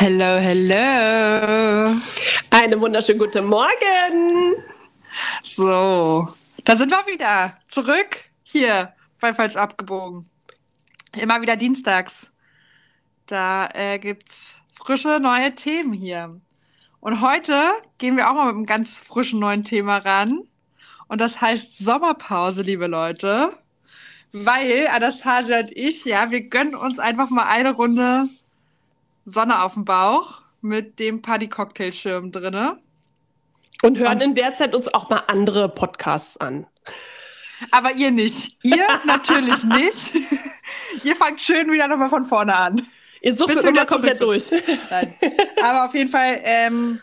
Hello, hello. Einen wunderschönen guten Morgen. So, da sind wir wieder. Zurück hier bei Falsch abgebogen. Immer wieder dienstags. Da äh, gibt's frische neue Themen hier. Und heute gehen wir auch mal mit einem ganz frischen neuen Thema ran. Und das heißt Sommerpause, liebe Leute. Weil Anastasia und ich, ja, wir gönnen uns einfach mal eine Runde Sonne auf dem Bauch mit dem Party-Cocktailschirm drinne. Und hören Und in der Zeit uns auch mal andere Podcasts an. Aber ihr nicht. Ihr natürlich nicht. ihr fangt schön wieder nochmal von vorne an. Ihr sucht nochmal komplett durch. Nein. Aber auf jeden Fall, ähm,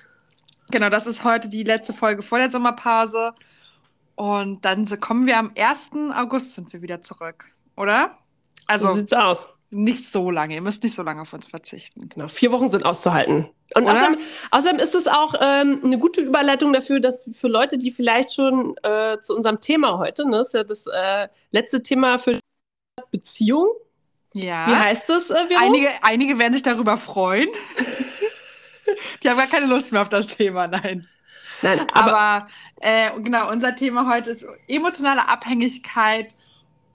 genau, das ist heute die letzte Folge vor der Sommerpause. Und dann kommen wir am 1. August sind wir wieder zurück, oder? Also, so sieht's aus. Nicht so lange. Ihr müsst nicht so lange auf uns verzichten. Genau, vier Wochen sind auszuhalten. Und außerdem, außerdem, ist es auch ähm, eine gute Überleitung dafür, dass für Leute, die vielleicht schon äh, zu unserem Thema heute, ne, ist ja das äh, letzte Thema für Beziehung. Ja. Wie heißt das, äh, Einige, einige werden sich darüber freuen. die haben gar keine Lust mehr auf das Thema, nein. Nein, aber, aber äh, genau, unser Thema heute ist emotionale Abhängigkeit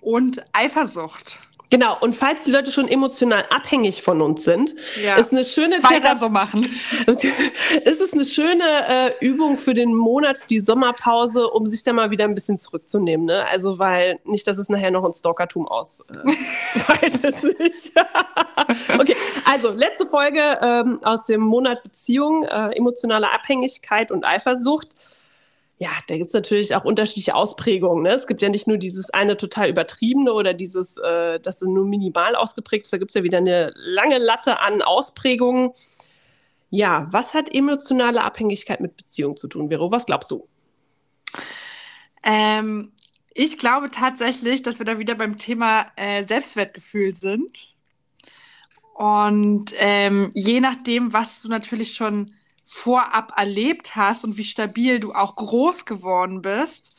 und Eifersucht. Genau, und falls die Leute schon emotional abhängig von uns sind, ja. ist eine schöne Weiter so machen. ist es eine schöne äh, Übung für den Monat, für die Sommerpause, um sich da mal wieder ein bisschen zurückzunehmen. Ne? Also, weil nicht, dass es nachher noch ein Stalkertum ausweitet äh, sich. okay, also letzte Folge ähm, aus dem Monat Beziehung, äh, emotionale Abhängigkeit und Eifersucht ja, da gibt es natürlich auch unterschiedliche Ausprägungen. Ne? Es gibt ja nicht nur dieses eine total übertriebene oder dieses, äh, das nur minimal ausgeprägt ist. Da gibt es ja wieder eine lange Latte an Ausprägungen. Ja, was hat emotionale Abhängigkeit mit Beziehung zu tun, Vero? Was glaubst du? Ähm, ich glaube tatsächlich, dass wir da wieder beim Thema äh, Selbstwertgefühl sind. Und ähm, je nachdem, was du natürlich schon vorab erlebt hast und wie stabil du auch groß geworden bist.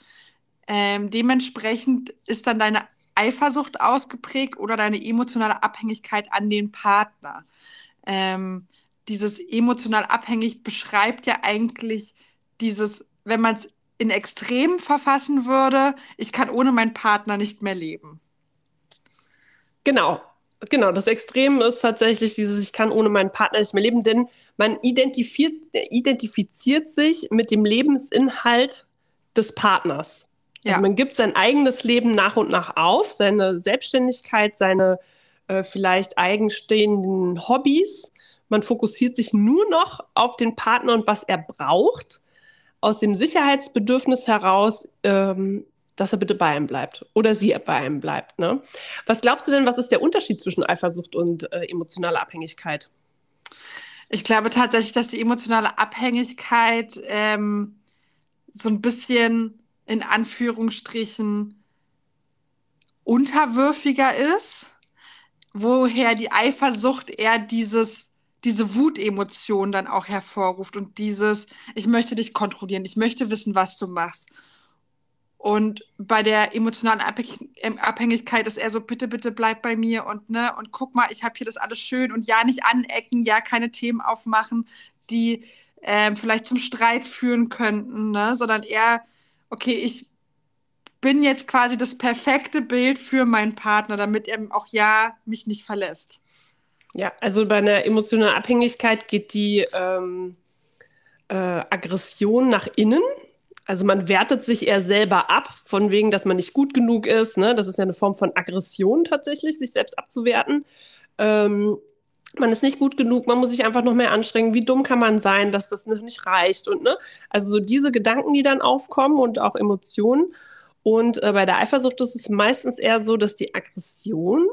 Ähm, dementsprechend ist dann deine Eifersucht ausgeprägt oder deine emotionale Abhängigkeit an den Partner. Ähm, dieses emotional abhängig beschreibt ja eigentlich dieses, wenn man es in Extremen verfassen würde, ich kann ohne meinen Partner nicht mehr leben. Genau, Genau, das Extrem ist tatsächlich dieses, ich kann ohne meinen Partner nicht mehr leben, denn man identifiziert, identifiziert sich mit dem Lebensinhalt des Partners. Ja. Also man gibt sein eigenes Leben nach und nach auf, seine Selbstständigkeit, seine äh, vielleicht eigenstehenden Hobbys. Man fokussiert sich nur noch auf den Partner und was er braucht. Aus dem Sicherheitsbedürfnis heraus ähm, dass er bitte bei ihm bleibt oder sie bei ihm bleibt. Ne? Was glaubst du denn, was ist der Unterschied zwischen Eifersucht und äh, emotionaler Abhängigkeit? Ich glaube tatsächlich, dass die emotionale Abhängigkeit ähm, so ein bisschen in Anführungsstrichen unterwürfiger ist, woher die Eifersucht eher dieses diese Wutemotion dann auch hervorruft und dieses, ich möchte dich kontrollieren, ich möchte wissen, was du machst. Und bei der emotionalen ähm, Abhängigkeit ist er so, bitte, bitte bleib bei mir und ne, und guck mal, ich habe hier das alles schön und ja, nicht anecken, ja, keine Themen aufmachen, die ähm, vielleicht zum Streit führen könnten, ne, sondern eher, okay, ich bin jetzt quasi das perfekte Bild für meinen Partner, damit er auch ja mich nicht verlässt. Ja, also bei einer emotionalen Abhängigkeit geht die ähm, äh, Aggression nach innen also man wertet sich eher selber ab, von wegen, dass man nicht gut genug ist. Ne? Das ist ja eine Form von Aggression tatsächlich, sich selbst abzuwerten. Ähm, man ist nicht gut genug, man muss sich einfach noch mehr anstrengen. Wie dumm kann man sein, dass das nicht reicht? Und ne, also so diese Gedanken, die dann aufkommen und auch Emotionen. Und äh, bei der Eifersucht ist es meistens eher so, dass die Aggression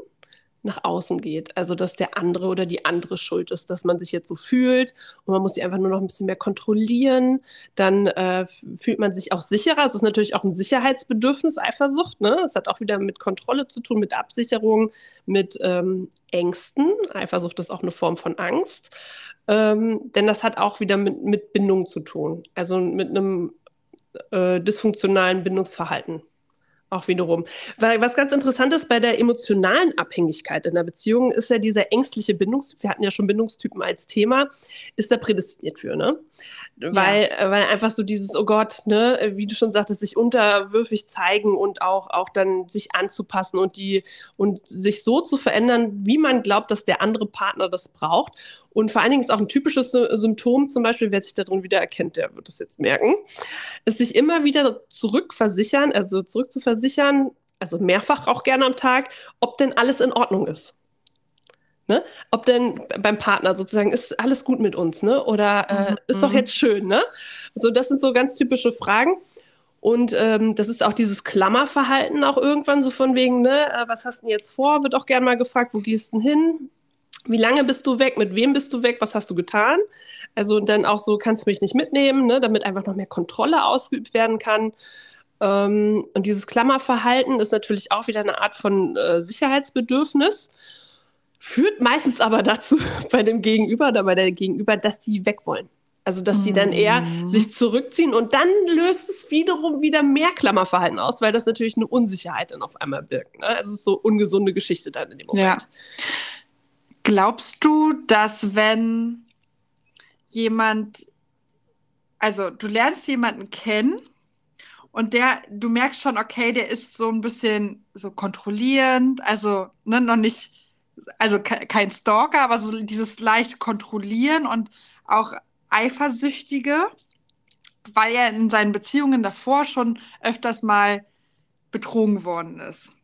nach außen geht. Also, dass der andere oder die andere schuld ist, dass man sich jetzt so fühlt und man muss sie einfach nur noch ein bisschen mehr kontrollieren. Dann äh, fühlt man sich auch sicherer. Es ist natürlich auch ein Sicherheitsbedürfnis, Eifersucht. Ne? Es hat auch wieder mit Kontrolle zu tun, mit Absicherung, mit ähm, Ängsten. Eifersucht ist auch eine Form von Angst. Ähm, denn das hat auch wieder mit, mit Bindung zu tun. Also mit einem äh, dysfunktionalen Bindungsverhalten. Auch wiederum. Weil was ganz interessant ist bei der emotionalen Abhängigkeit in der Beziehung, ist ja dieser ängstliche Bindungstyp, wir hatten ja schon Bindungstypen als Thema, ist da prädestiniert für, ne? Weil, ja. weil einfach so dieses, oh Gott, ne, wie du schon sagtest, sich unterwürfig zeigen und auch, auch dann sich anzupassen und die und sich so zu verändern, wie man glaubt, dass der andere Partner das braucht. Und vor allen Dingen ist auch ein typisches Symptom, zum Beispiel, wer sich darin wieder erkennt, der wird es jetzt merken, ist sich immer wieder zurückversichern, also zurückzuversichern, also mehrfach auch gerne am Tag, ob denn alles in Ordnung ist. Ne? Ob denn beim Partner sozusagen ist alles gut mit uns, ne? Oder äh, mhm. ist doch jetzt schön, ne? Also das sind so ganz typische Fragen. Und ähm, das ist auch dieses Klammerverhalten auch irgendwann so von wegen, ne, äh, was hast du denn jetzt vor? Wird auch gerne mal gefragt, wo gehst du denn hin? Wie lange bist du weg? Mit wem bist du weg? Was hast du getan? Also dann auch so, kannst du mich nicht mitnehmen, ne, damit einfach noch mehr Kontrolle ausgeübt werden kann. Ähm, und dieses Klammerverhalten ist natürlich auch wieder eine Art von äh, Sicherheitsbedürfnis, führt meistens aber dazu bei dem Gegenüber oder bei der Gegenüber, dass die weg wollen. Also, dass sie dann eher mhm. sich zurückziehen und dann löst es wiederum wieder mehr Klammerverhalten aus, weil das natürlich eine Unsicherheit dann auf einmal birgt. Ne? Also, es ist so ungesunde Geschichte dann in dem Moment. Ja. Glaubst du, dass wenn jemand, also du lernst jemanden kennen und der, du merkst schon, okay, der ist so ein bisschen so kontrollierend, also ne, noch nicht, also kein Stalker, aber so dieses leicht kontrollieren und auch eifersüchtige, weil er in seinen Beziehungen davor schon öfters mal betrogen worden ist.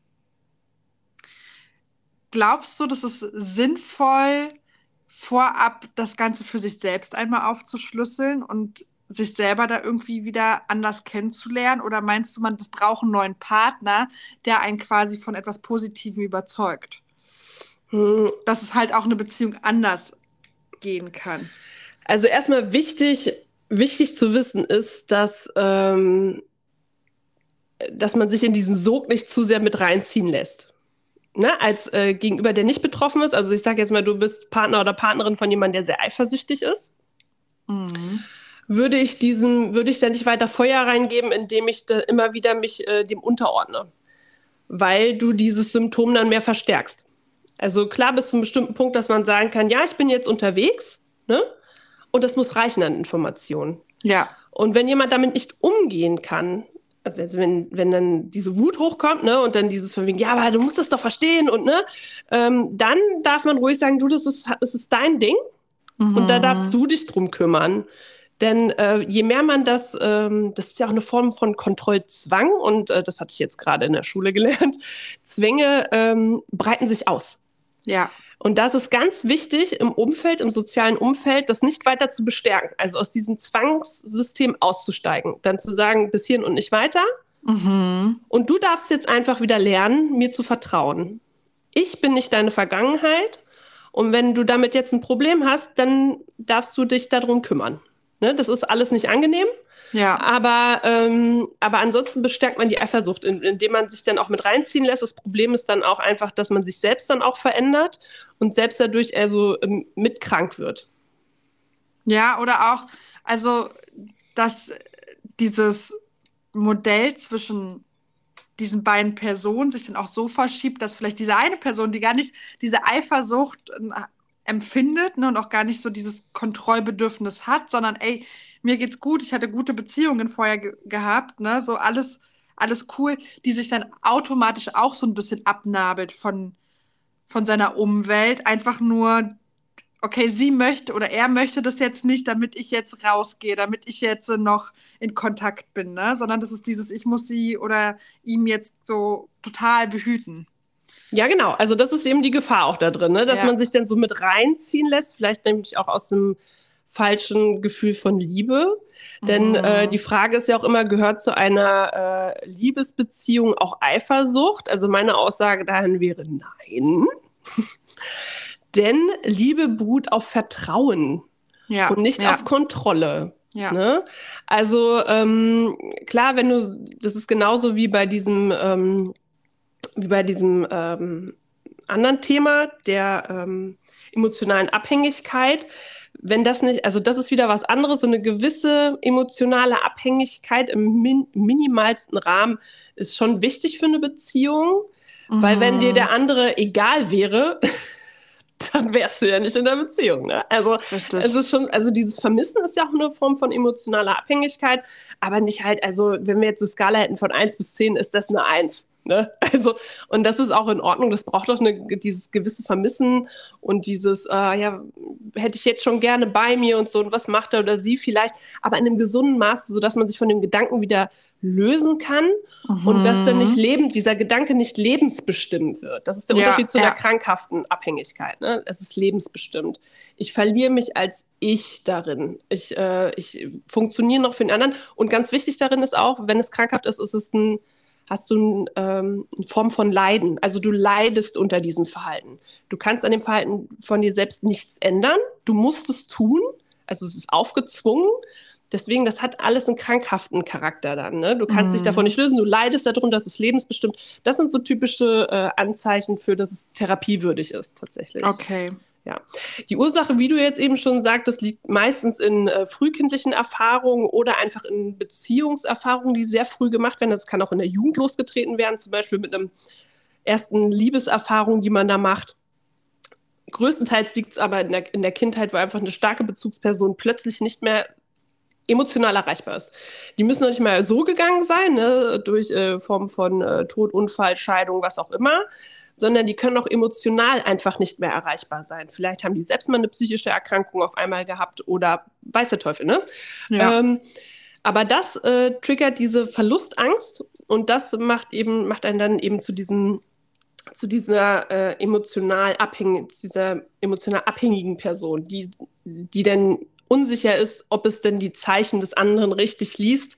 Glaubst du, dass es sinnvoll, vorab das Ganze für sich selbst einmal aufzuschlüsseln und sich selber da irgendwie wieder anders kennenzulernen? Oder meinst du, man das braucht einen neuen Partner, der einen quasi von etwas Positivem überzeugt? Hm. Dass es halt auch eine Beziehung anders gehen kann. Also erstmal wichtig, wichtig zu wissen ist, dass, ähm, dass man sich in diesen Sog nicht zu sehr mit reinziehen lässt ne, als äh, Gegenüber, der nicht betroffen ist, also ich sage jetzt mal, du bist Partner oder Partnerin von jemandem, der sehr eifersüchtig ist, mhm. Würde ich diesen, würde ich da nicht weiter Feuer reingeben, indem ich da immer wieder mich äh, dem unterordne, weil du dieses Symptom dann mehr verstärkst. Also klar bis zu einem bestimmten Punkt, dass man sagen kann, ja, ich bin jetzt unterwegs, ne? Und das muss reichen an Informationen. Ja. Und wenn jemand damit nicht umgehen kann, also wenn, wenn dann diese Wut hochkommt, ne, und dann dieses von wegen, ja, aber du musst das doch verstehen und ne, ähm, dann darf man ruhig sagen, du, das ist, das ist dein Ding mhm. und da darfst du dich drum kümmern. Denn äh, je mehr man das, ähm, das ist ja auch eine Form von Kontrollzwang und äh, das hatte ich jetzt gerade in der Schule gelernt, Zwänge ähm, breiten sich aus. Ja. Und das ist ganz wichtig im Umfeld, im sozialen Umfeld, das nicht weiter zu bestärken. Also aus diesem Zwangssystem auszusteigen. Dann zu sagen, bis hierhin und nicht weiter. Mhm. Und du darfst jetzt einfach wieder lernen, mir zu vertrauen. Ich bin nicht deine Vergangenheit. Und wenn du damit jetzt ein Problem hast, dann darfst du dich darum kümmern. Ne? Das ist alles nicht angenehm. Ja. Aber, ähm, aber ansonsten bestärkt man die Eifersucht, indem man sich dann auch mit reinziehen lässt. Das Problem ist dann auch einfach, dass man sich selbst dann auch verändert und selbst dadurch also ähm, mitkrank wird. Ja, oder auch, also, dass dieses Modell zwischen diesen beiden Personen sich dann auch so verschiebt, dass vielleicht diese eine Person, die gar nicht diese Eifersucht empfindet ne, und auch gar nicht so dieses Kontrollbedürfnis hat, sondern ey, mir geht's gut, ich hatte gute Beziehungen vorher ge gehabt, ne, so alles, alles cool, die sich dann automatisch auch so ein bisschen abnabelt von, von seiner Umwelt, einfach nur, okay, sie möchte oder er möchte das jetzt nicht, damit ich jetzt rausgehe, damit ich jetzt noch in Kontakt bin, ne, sondern das ist dieses, ich muss sie oder ihm jetzt so total behüten. Ja, genau. Also das ist eben die Gefahr auch da drin, ne? dass ja. man sich dann so mit reinziehen lässt, vielleicht nämlich auch aus dem falschen Gefühl von Liebe. Denn mhm. äh, die Frage ist ja auch immer, gehört zu einer äh, Liebesbeziehung auch Eifersucht? Also meine Aussage dahin wäre nein. Denn Liebe beruht auf Vertrauen ja, und nicht ja. auf Kontrolle. Ja. Ne? Also ähm, klar, wenn du, das ist genauso wie bei diesem, ähm, wie bei diesem ähm, anderen Thema der ähm, emotionalen Abhängigkeit wenn das nicht, also das ist wieder was anderes, so eine gewisse emotionale Abhängigkeit im min minimalsten Rahmen ist schon wichtig für eine Beziehung, mhm. weil wenn dir der andere egal wäre, dann wärst du ja nicht in der Beziehung. Ne? Also Richtig. es ist schon, also dieses Vermissen ist ja auch eine Form von emotionaler Abhängigkeit, aber nicht halt, also wenn wir jetzt eine Skala hätten von 1 bis 10, ist das eine 1. Ne? Also, und das ist auch in Ordnung. Das braucht doch eine, dieses gewisse Vermissen und dieses, äh, ja, hätte ich jetzt schon gerne bei mir und so, und was macht er oder sie vielleicht, aber in einem gesunden Maße, sodass man sich von dem Gedanken wieder lösen kann mhm. und dass dann nicht leben, dieser Gedanke nicht lebensbestimmt wird. Das ist der ja, Unterschied zu ja. einer krankhaften Abhängigkeit. Ne? Es ist lebensbestimmt. Ich verliere mich als ich darin. Ich, äh, ich funktioniere noch für den anderen. Und ganz wichtig darin ist auch, wenn es krankhaft ist, ist es ein hast du ähm, eine Form von Leiden. Also du leidest unter diesem Verhalten. Du kannst an dem Verhalten von dir selbst nichts ändern. Du musst es tun. Also es ist aufgezwungen. Deswegen, das hat alles einen krankhaften Charakter dann. Ne? Du kannst mm. dich mhm. davon nicht lösen, du leidest darunter, das ist lebensbestimmt. Das sind so typische äh, Anzeichen für, dass es therapiewürdig ist, tatsächlich. Okay. Ja. Die Ursache, wie du jetzt eben schon sagtest, liegt meistens in äh, frühkindlichen Erfahrungen oder einfach in Beziehungserfahrungen, die sehr früh gemacht werden. Das kann auch in der Jugend losgetreten werden, zum Beispiel mit einem ersten Liebeserfahrung, die man da macht. Größtenteils liegt es aber in der, in der Kindheit, wo einfach eine starke Bezugsperson plötzlich nicht mehr emotional erreichbar ist. Die müssen noch nicht mal so gegangen sein, ne, durch äh, Form von äh, Tod, Unfall, Scheidung, was auch immer, sondern die können auch emotional einfach nicht mehr erreichbar sein. Vielleicht haben die selbst mal eine psychische Erkrankung auf einmal gehabt oder weiß der Teufel, ne? Ja. Ähm, aber das äh, triggert diese Verlustangst und das macht eben, macht einen dann eben zu diesem zu dieser äh, emotional abhängigen, zu dieser emotional abhängigen Person, die, die dann unsicher ist, ob es denn die Zeichen des anderen richtig liest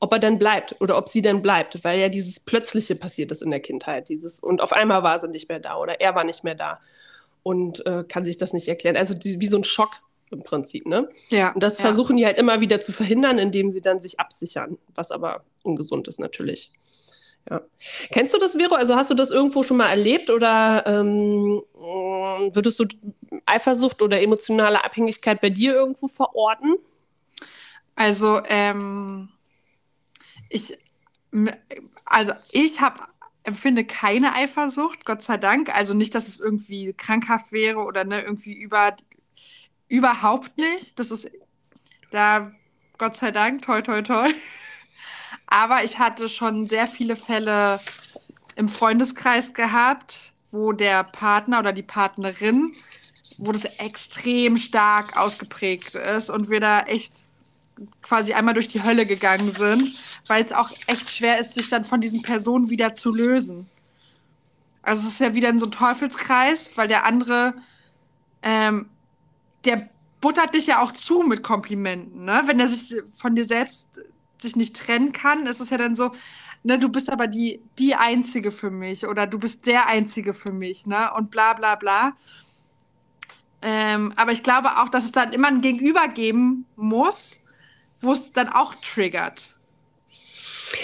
ob er dann bleibt oder ob sie dann bleibt, weil ja dieses Plötzliche passiert ist in der Kindheit, dieses und auf einmal war sie nicht mehr da oder er war nicht mehr da und äh, kann sich das nicht erklären. Also die, wie so ein Schock im Prinzip, ne? Ja. Und das ja. versuchen die halt immer wieder zu verhindern, indem sie dann sich absichern, was aber ungesund ist natürlich. Ja. Kennst du das, Vero? Also hast du das irgendwo schon mal erlebt oder ähm, würdest du Eifersucht oder emotionale Abhängigkeit bei dir irgendwo verorten? Also ähm, ich, also ich habe empfinde keine Eifersucht, Gott sei Dank. Also nicht, dass es irgendwie krankhaft wäre oder ne, irgendwie über überhaupt nicht. Das ist da Gott sei Dank, toi toi toi. Aber ich hatte schon sehr viele Fälle im Freundeskreis gehabt, wo der Partner oder die Partnerin, wo das extrem stark ausgeprägt ist und wir da echt quasi einmal durch die Hölle gegangen sind, weil es auch echt schwer ist, sich dann von diesen Personen wieder zu lösen. Also es ist ja wieder in so ein Teufelskreis, weil der andere, ähm, der buttert dich ja auch zu mit Komplimenten, ne? Wenn er sich von dir selbst sich nicht trennen kann, ist es ja dann so, ne, du bist aber die, die Einzige für mich oder du bist der Einzige für mich, ne? Und bla bla bla. Ähm, aber ich glaube auch, dass es dann immer ein Gegenüber geben muss, wo es dann auch triggert.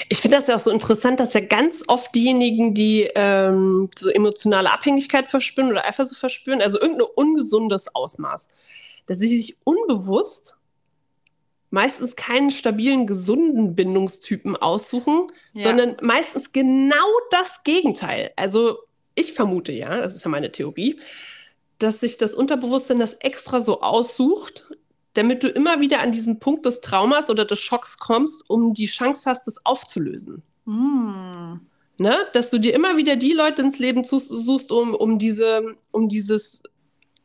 Ich finde das ja auch so interessant, dass ja ganz oft diejenigen, die ähm, so emotionale Abhängigkeit verspüren oder Eifersucht verspüren, also irgendein ungesundes Ausmaß, dass sie sich unbewusst meistens keinen stabilen, gesunden Bindungstypen aussuchen, ja. sondern meistens genau das Gegenteil. Also ich vermute ja, das ist ja meine Theorie, dass sich das Unterbewusstsein das extra so aussucht, damit du immer wieder an diesen Punkt des Traumas oder des Schocks kommst, um die Chance hast, das aufzulösen. Mm. Ne? Dass du dir immer wieder die Leute ins Leben suchst, um, um, diese, um, dieses,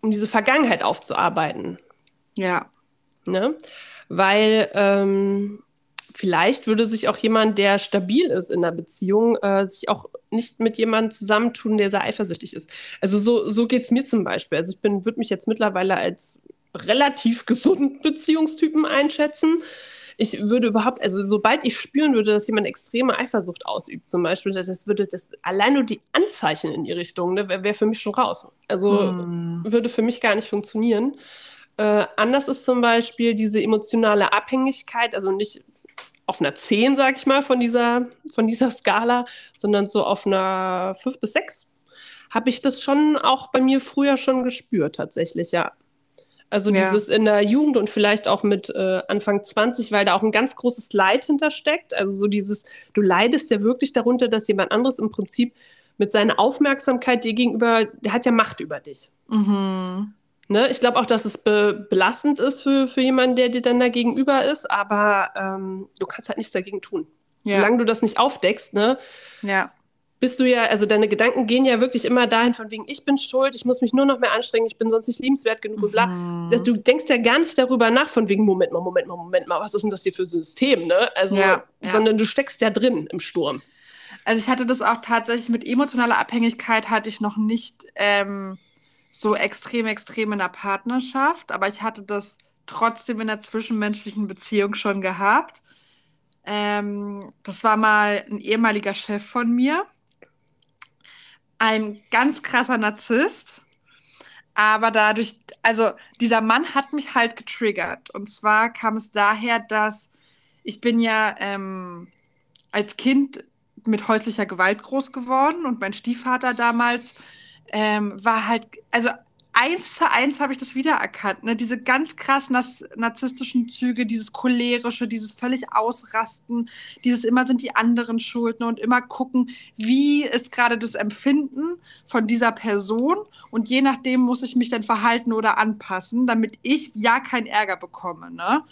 um diese Vergangenheit aufzuarbeiten. Ja. Ne? Weil ähm, vielleicht würde sich auch jemand, der stabil ist in der Beziehung, äh, sich auch nicht mit jemandem zusammentun, der sehr eifersüchtig ist. Also so, so geht es mir zum Beispiel. Also ich würde mich jetzt mittlerweile als relativ gesunden Beziehungstypen einschätzen. Ich würde überhaupt, also sobald ich spüren würde, dass jemand extreme Eifersucht ausübt, zum Beispiel, das würde das allein nur die Anzeichen in die Richtung, ne, wäre wär für mich schon raus. Also hm. würde für mich gar nicht funktionieren. Äh, anders ist zum Beispiel diese emotionale Abhängigkeit, also nicht auf einer 10, sag ich mal, von dieser, von dieser Skala, sondern so auf einer 5 bis 6 habe ich das schon auch bei mir früher schon gespürt, tatsächlich, ja. Also Ja. dieses in der Jugend und vielleicht auch mit äh, Anfang 20, weil da auch ein ganz großes Leid hintersteckt. Also so dieses, du leidest ja wirklich darunter, dass jemand anderes im Prinzip mit seiner Aufmerksamkeit dir gegenüber, der hat ja Macht über dich. Mhm. Ne? Ich glaube auch, dass es be belastend ist für, für jemanden, der dir dann da gegenüber ist, aber ähm, du kannst halt nichts dagegen tun. Ja. Solange du das nicht aufdeckst, ne, Ja. Bist du ja, also deine Gedanken gehen ja wirklich immer dahin, von wegen, ich bin schuld, ich muss mich nur noch mehr anstrengen, ich bin sonst nicht liebenswert genug und bla. Mhm. Du denkst ja gar nicht darüber nach, von wegen, Moment mal, Moment mal, Moment mal, was ist denn das hier für System, ne? Also, Ja, ja. sondern du steckst ja drin im Sturm. Also ich hatte das auch tatsächlich mit emotionaler Abhängigkeit hatte ich noch nicht ähm, so extrem, extrem in der Partnerschaft, aber ich hatte das trotzdem in der zwischenmenschlichen Beziehung schon gehabt. Ähm, das war mal ein ehemaliger Chef von mir, ein ganz krasser Narzisst, aber dadurch, also dieser Mann hat mich halt getriggert. Und zwar kam es daher, dass ich bin ja ähm, als Kind mit häuslicher Gewalt groß geworden und mein Stiefvater damals ähm, war halt, also eins zu eins habe ich das wiedererkannt, ne? Diese ganz krass narzisstischen Züge, dieses cholerische, dieses völlig Ausrasten, dieses immer sind die anderen schuld ne? und immer gucken, wie ist gerade das Empfinden von dieser Person und je nachdem muss ich mich dann verhalten oder anpassen, damit ich ja keinen Ärger bekomme, ne?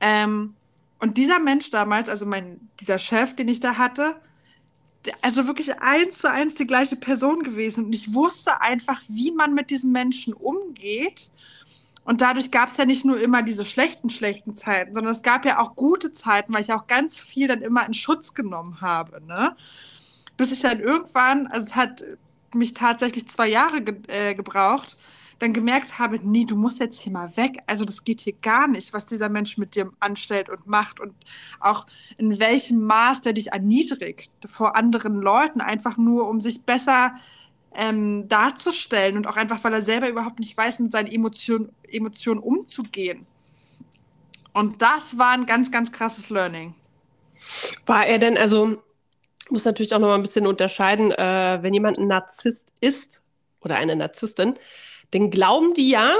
Ähm, und dieser Mensch damals, also mein, dieser Chef, den ich da hatte, also wirklich eins zu eins die gleiche Person gewesen. Und ich wusste einfach, wie man mit diesen Menschen umgeht. Und dadurch gab es ja nicht nur immer diese schlechten, schlechten Zeiten, sondern es gab ja auch gute Zeiten, weil ich auch ganz viel dann immer in Schutz genommen habe. Ne? Bis ich dann irgendwann, also es hat mich tatsächlich zwei Jahre ge äh, gebraucht, dann gemerkt habe, nee, du musst jetzt hier mal weg. Also das geht hier gar nicht, was dieser Mensch mit dir anstellt und macht und auch in welchem Maß der dich erniedrigt vor anderen Leuten, einfach nur um sich besser ähm, darzustellen und auch einfach, weil er selber überhaupt nicht weiß, mit seinen Emotionen, Emotionen umzugehen. Und das war ein ganz, ganz krasses Learning. War er denn, also, muss natürlich auch noch mal ein bisschen unterscheiden, äh, wenn jemand ein Narzisst ist oder eine Narzisstin, dann glauben die ja,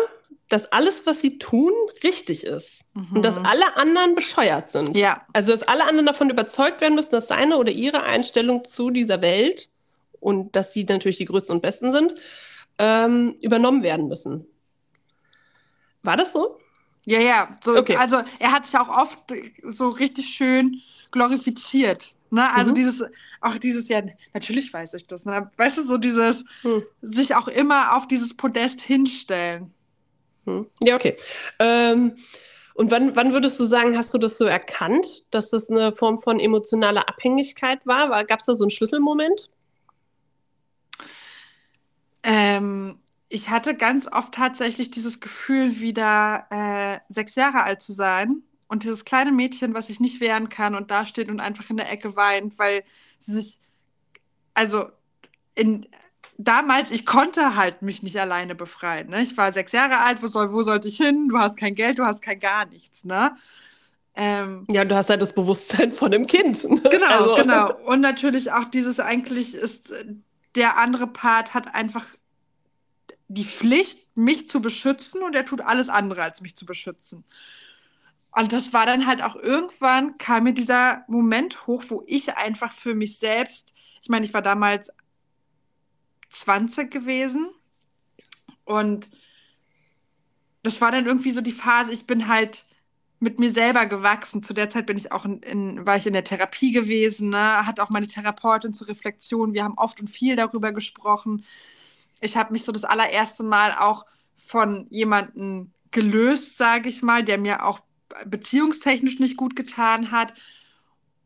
dass alles, was sie tun, richtig ist. Und dass alle anderen bescheuert sind. Mhm. Ja, Also, dass alle anderen davon überzeugt werden müssen, dass seine oder ihre Einstellung zu dieser Welt und dass sie natürlich die Größten und Besten sind, ähm, übernommen werden müssen. War das so? ja, ja. So, Okay. Also er hat sich auch oft so richtig schön glorifiziert. Ne? Also Mhm. dieses, auch dieses, ja, natürlich weiß ich das. Ne? Weißt du, so dieses, Hm. sich auch immer auf dieses Podest hinstellen. Hm. Ja, okay. Ähm, und wann, wann würdest du sagen, hast du das so erkannt, dass das eine Form von emotionaler Abhängigkeit war? war Gab es da so einen Schlüsselmoment? Ähm, ich hatte ganz oft tatsächlich dieses Gefühl, wieder äh, sechs Jahre alt zu sein und dieses kleine Mädchen, was sich nicht wehren kann und da steht und einfach in der Ecke weint, weil sie sich, also in damals, ich konnte halt mich nicht alleine befreien. Ne? Ich war sechs Jahre alt, wo soll, wo sollte ich hin? Du hast kein Geld, du hast kein gar nichts, ne? Ähm, Ja, du hast halt das Bewusstsein von einem Kind. Genau, Also- genau. Und natürlich auch dieses eigentlich ist, äh, der andere Part hat einfach die Pflicht, mich zu beschützen und er tut alles andere, als mich zu beschützen. Und das war dann halt auch irgendwann, kam mir dieser Moment hoch, wo ich einfach für mich selbst, ich meine, ich war damals 20 gewesen und das war dann irgendwie so die Phase, ich bin halt mit mir selber gewachsen. Zu der Zeit bin ich auch in, in, war ich in der Therapie gewesen, ne? Hat auch meine Therapeutin zur Reflexion. Wir haben oft und viel darüber gesprochen. Ich habe mich so das allererste Mal auch von jemandem gelöst, sage ich mal, der mir auch beziehungstechnisch nicht gut getan hat.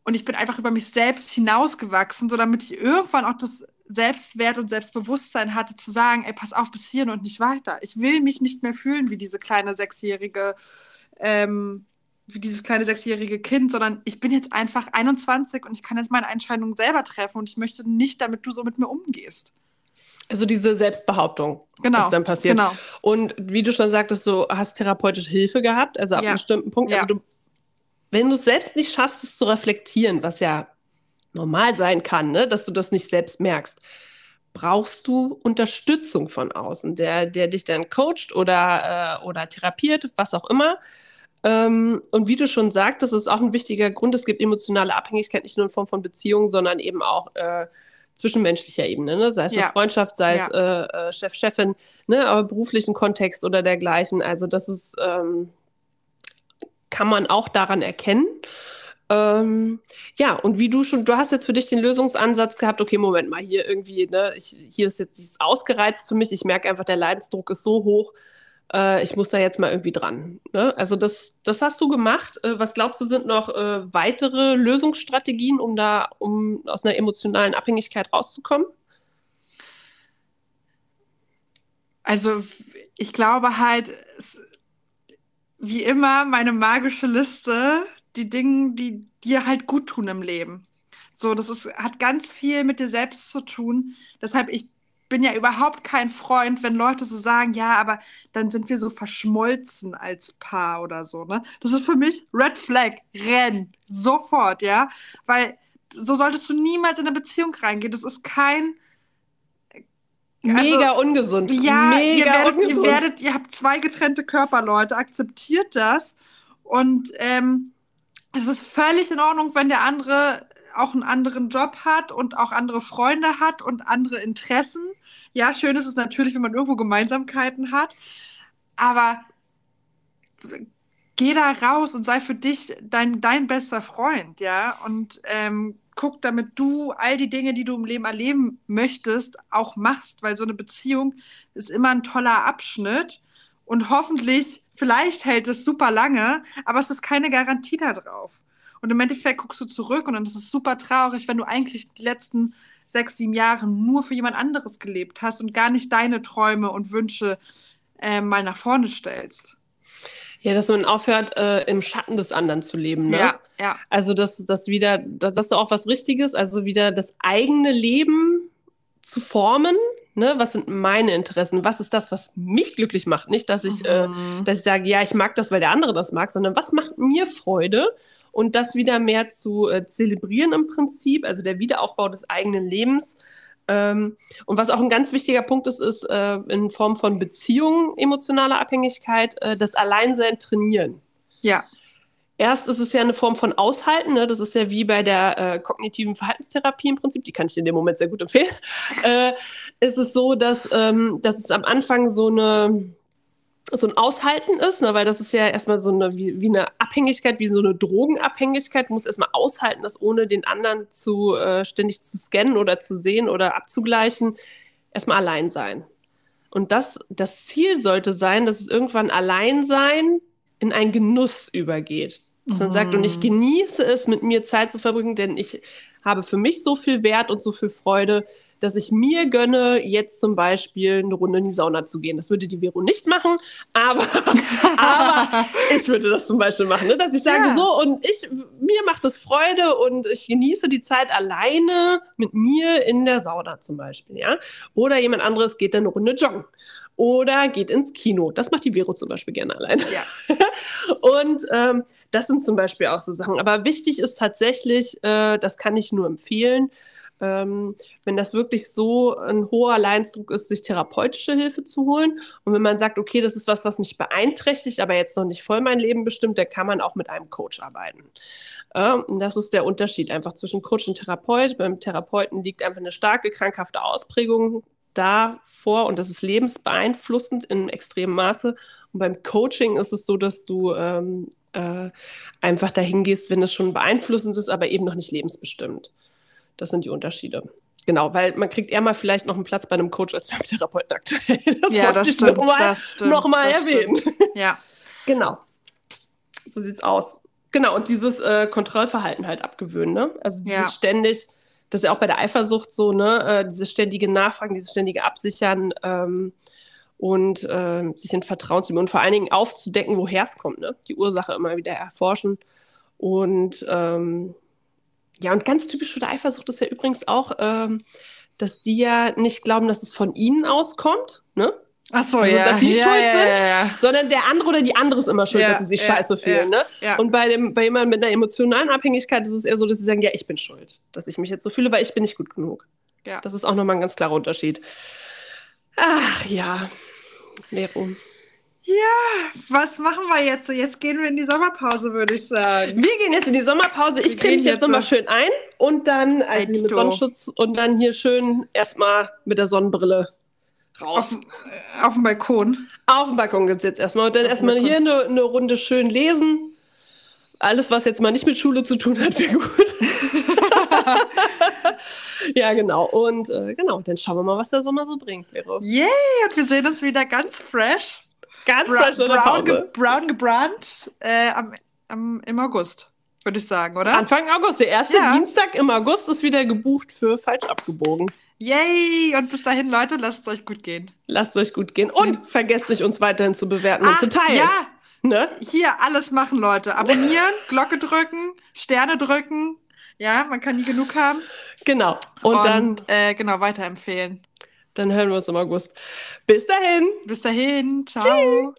Und ich bin einfach über mich selbst hinausgewachsen, so damit ich irgendwann auch das Selbstwert und Selbstbewusstsein hatte, zu sagen, ey, pass auf, bis hierhin und nicht weiter. Ich will mich nicht mehr fühlen wie diese kleine sechsjährige ähm, wie dieses kleine sechsjährige Kind, sondern ich bin jetzt einfach 21 und ich kann jetzt meine Entscheidungen selber treffen und ich möchte nicht, damit du so mit mir umgehst. Also diese Selbstbehauptung, Genau. was dann passiert. Genau. Und wie du schon sagtest, du hast therapeutische Hilfe gehabt, also ab Ja. einem bestimmten Punkt. Ja. Also du, wenn du es selbst nicht schaffst, es zu reflektieren, was ja normal sein kann, ne? dass du das nicht selbst merkst, brauchst du Unterstützung von außen, der, der dich dann coacht oder, äh, oder therapiert, was auch immer. Ähm, und wie du schon sagtest, ist auch ein wichtiger Grund, es gibt emotionale Abhängigkeit nicht nur in Form von Beziehungen, sondern eben auch äh, zwischenmenschlicher Ebene, ne? sei es ja. eine Freundschaft, sei ja. es äh, äh, Chef, Chefin, ne? aber beruflichen Kontext oder dergleichen. Also das ist, ähm, kann man auch daran erkennen. Ähm, ja, und wie du schon, du hast jetzt für dich den Lösungsansatz gehabt, okay, Moment mal, hier irgendwie, ne, ich, hier ist jetzt dieses ausgereizt für mich, ich merke einfach, der Leidensdruck ist so hoch, äh, ich muss da jetzt mal irgendwie dran. Ne? Also das, das hast du gemacht. Äh, was glaubst du, sind noch äh, weitere Lösungsstrategien, um da, um aus einer emotionalen Abhängigkeit rauszukommen? Also ich glaube halt, es, wie immer, meine magische Liste die Dinge, die dir halt gut tun im Leben. So, das ist, hat ganz viel mit dir selbst zu tun. Deshalb, ich bin ja überhaupt kein Freund, wenn Leute so sagen, ja, aber dann sind wir so verschmolzen als Paar oder so, ne? Das ist für mich Red Flag, renn, sofort, ja? Weil so solltest du niemals in eine Beziehung reingehen. Das ist kein also, mega ungesund. Ja, mega ihr werdet, ungesund. ihr werdet, ihr habt zwei getrennte Körper, Leute, akzeptiert das und ähm, es ist völlig in Ordnung, wenn der andere auch einen anderen Job hat und auch andere Freunde hat und andere Interessen. Ja, schön ist es natürlich, wenn man irgendwo Gemeinsamkeiten hat. Aber geh da raus und sei für dich dein, dein bester Freund, ja. Und ähm, guck, damit du all die Dinge, die du im Leben erleben möchtest, auch machst, weil so eine Beziehung ist immer ein toller Abschnitt. Und hoffentlich, vielleicht hält es super lange, aber es ist keine Garantie darauf. Und im Endeffekt guckst du zurück und dann ist es super traurig, wenn du eigentlich die letzten sechs, sieben Jahre nur für jemand anderes gelebt hast und gar nicht deine Träume und Wünsche äh, mal nach vorne stellst. Ja, dass man aufhört, äh, im Schatten des anderen zu leben. Ne? Ja, ja. Also, dass das wieder, das ist auch was Richtiges, also wieder das eigene Leben zu formen Ne, was sind meine Interessen? Was ist das, was mich glücklich macht? Nicht, dass ich, äh, mhm. äh, dass ich sage, ja, ich mag das, weil der andere das mag, sondern was macht mir Freude? Und das wieder mehr zu äh, zelebrieren im Prinzip, also der Wiederaufbau des eigenen Lebens. Ähm, und was auch ein ganz wichtiger Punkt ist, ist äh, in Form von Beziehungen, emotionaler Abhängigkeit, äh, das Alleinsein trainieren. Ja. Erst ist es ja eine Form von Aushalten, ne? das ist ja wie bei der äh, kognitiven Verhaltenstherapie im Prinzip, die kann ich in dem Moment sehr gut empfehlen. äh, ist es so, dass, ähm, dass es am Anfang so eine so ein Aushalten ist, ne? weil das ist ja erstmal so eine wie, wie eine Abhängigkeit, wie so eine Drogenabhängigkeit. Du musst erstmal aushalten, das ohne den anderen zu äh, ständig zu scannen oder zu sehen oder abzugleichen, erstmal allein sein. Und das, das Ziel sollte sein, dass es irgendwann allein sein in einen Genuss übergeht. Dass man sagt, und ich mhm. genieße es, mit mir Zeit zu verbringen, denn ich habe für mich so viel Wert und so viel Freude, dass ich mir gönne, jetzt zum Beispiel eine Runde in die Sauna zu gehen. Das würde die Vero nicht machen, aber, aber ich würde das zum Beispiel machen, ne? dass ich sage, ja. so, und ich, mir macht es Freude und ich genieße die Zeit alleine mit mir in der Sauna zum Beispiel, ja. Oder jemand anderes geht dann eine Runde joggen oder geht ins Kino. Das macht die Vero zum Beispiel gerne alleine. Ja. und ähm, das sind zum Beispiel auch so Sachen. Aber wichtig ist tatsächlich, äh, das kann ich nur empfehlen, ähm, wenn das wirklich so ein hoher Leidensdruck ist, sich therapeutische Hilfe zu holen. Und wenn man sagt, okay, das ist was, was mich beeinträchtigt, aber jetzt noch nicht voll mein Leben bestimmt, dann kann man auch mit einem Coach arbeiten. Ähm, das ist der Unterschied einfach zwischen Coach und Therapeut. Beim Therapeuten liegt einfach eine starke krankhafte Ausprägung davor und das ist lebensbeeinflussend in extremem Maße. Und beim Coaching ist es so, dass du ähm, äh, einfach dahin gehst, wenn es schon beeinflussend ist, aber eben noch nicht lebensbestimmt. Das sind die Unterschiede. Genau, weil man kriegt eher mal vielleicht noch einen Platz bei einem Coach als beim Therapeuten aktuell. Das ja, das stimmt, noch mal, das stimmt. Noch mal erwähnen. Stimmt. Ja. Genau. So sieht's aus. Genau, und dieses äh, Kontrollverhalten halt abgewöhnen, ne? Also dieses ja. ständig das ist ja auch bei der Eifersucht so, ne? Äh, diese ständige Nachfragen, dieses ständige Absichern ähm, und äh, sich in Vertrauen zu üben und vor allen Dingen aufzudecken, woher es kommt, ne? Die Ursache immer wieder erforschen. Und ähm, ja, und ganz typisch für der Eifersucht ist ja übrigens auch, ähm, dass die ja nicht glauben, dass es von ihnen auskommt, ne? Ach so, also, ja. Dass sie ja, schuld ja, sind, ja, sondern der andere oder die andere ist immer schuld, dass sie sich scheiße fühlen. Ne? Und bei, dem, bei jemandem mit einer emotionalen Abhängigkeit ist es eher so, dass sie sagen, ja, ich bin schuld, dass ich mich jetzt so fühle, weil ich bin nicht gut genug. Ja. Das ist auch nochmal ein ganz klarer Unterschied. Ach ja, Vero. Was machen wir jetzt? Jetzt gehen wir in die Sommerpause, würde ich sagen. Wir gehen jetzt in die Sommerpause. Ich creme mich jetzt jetzt nochmal so- schön ein und dann also mit. Sonnenschutz und dann hier schön erstmal mit der Sonnenbrille raus. Auf, auf dem Balkon. Auf dem Balkon gibt es jetzt erstmal. Und dann Auf erstmal hier eine, eine Runde schön lesen. Alles, was jetzt mal nicht mit Schule zu tun hat, wäre gut. ja, genau. Und äh, genau, dann schauen wir mal, was der Sommer so bringt, Vero. Yay! Und wir sehen uns wieder ganz fresh. Ganz Bra brown, ge brown gebrannt äh, am, am, im August, würde ich sagen, oder? Anfang August, der erste Ja. Dienstag im August ist wieder gebucht für falsch abgebogen. Yay! Und bis dahin, Leute, lasst es euch gut gehen. Lasst es euch gut gehen und vergesst nicht, uns weiterhin zu bewerten und zu teilen. Ah, ja, Ne? hier alles machen, Leute. Abonnieren, Glocke drücken, Sterne drücken. Ja, man kann nie genug haben. Genau. Und, dann, äh, genau, weiterempfehlen. Dann hören wir uns im August. Bis dahin. Bis dahin, ciao.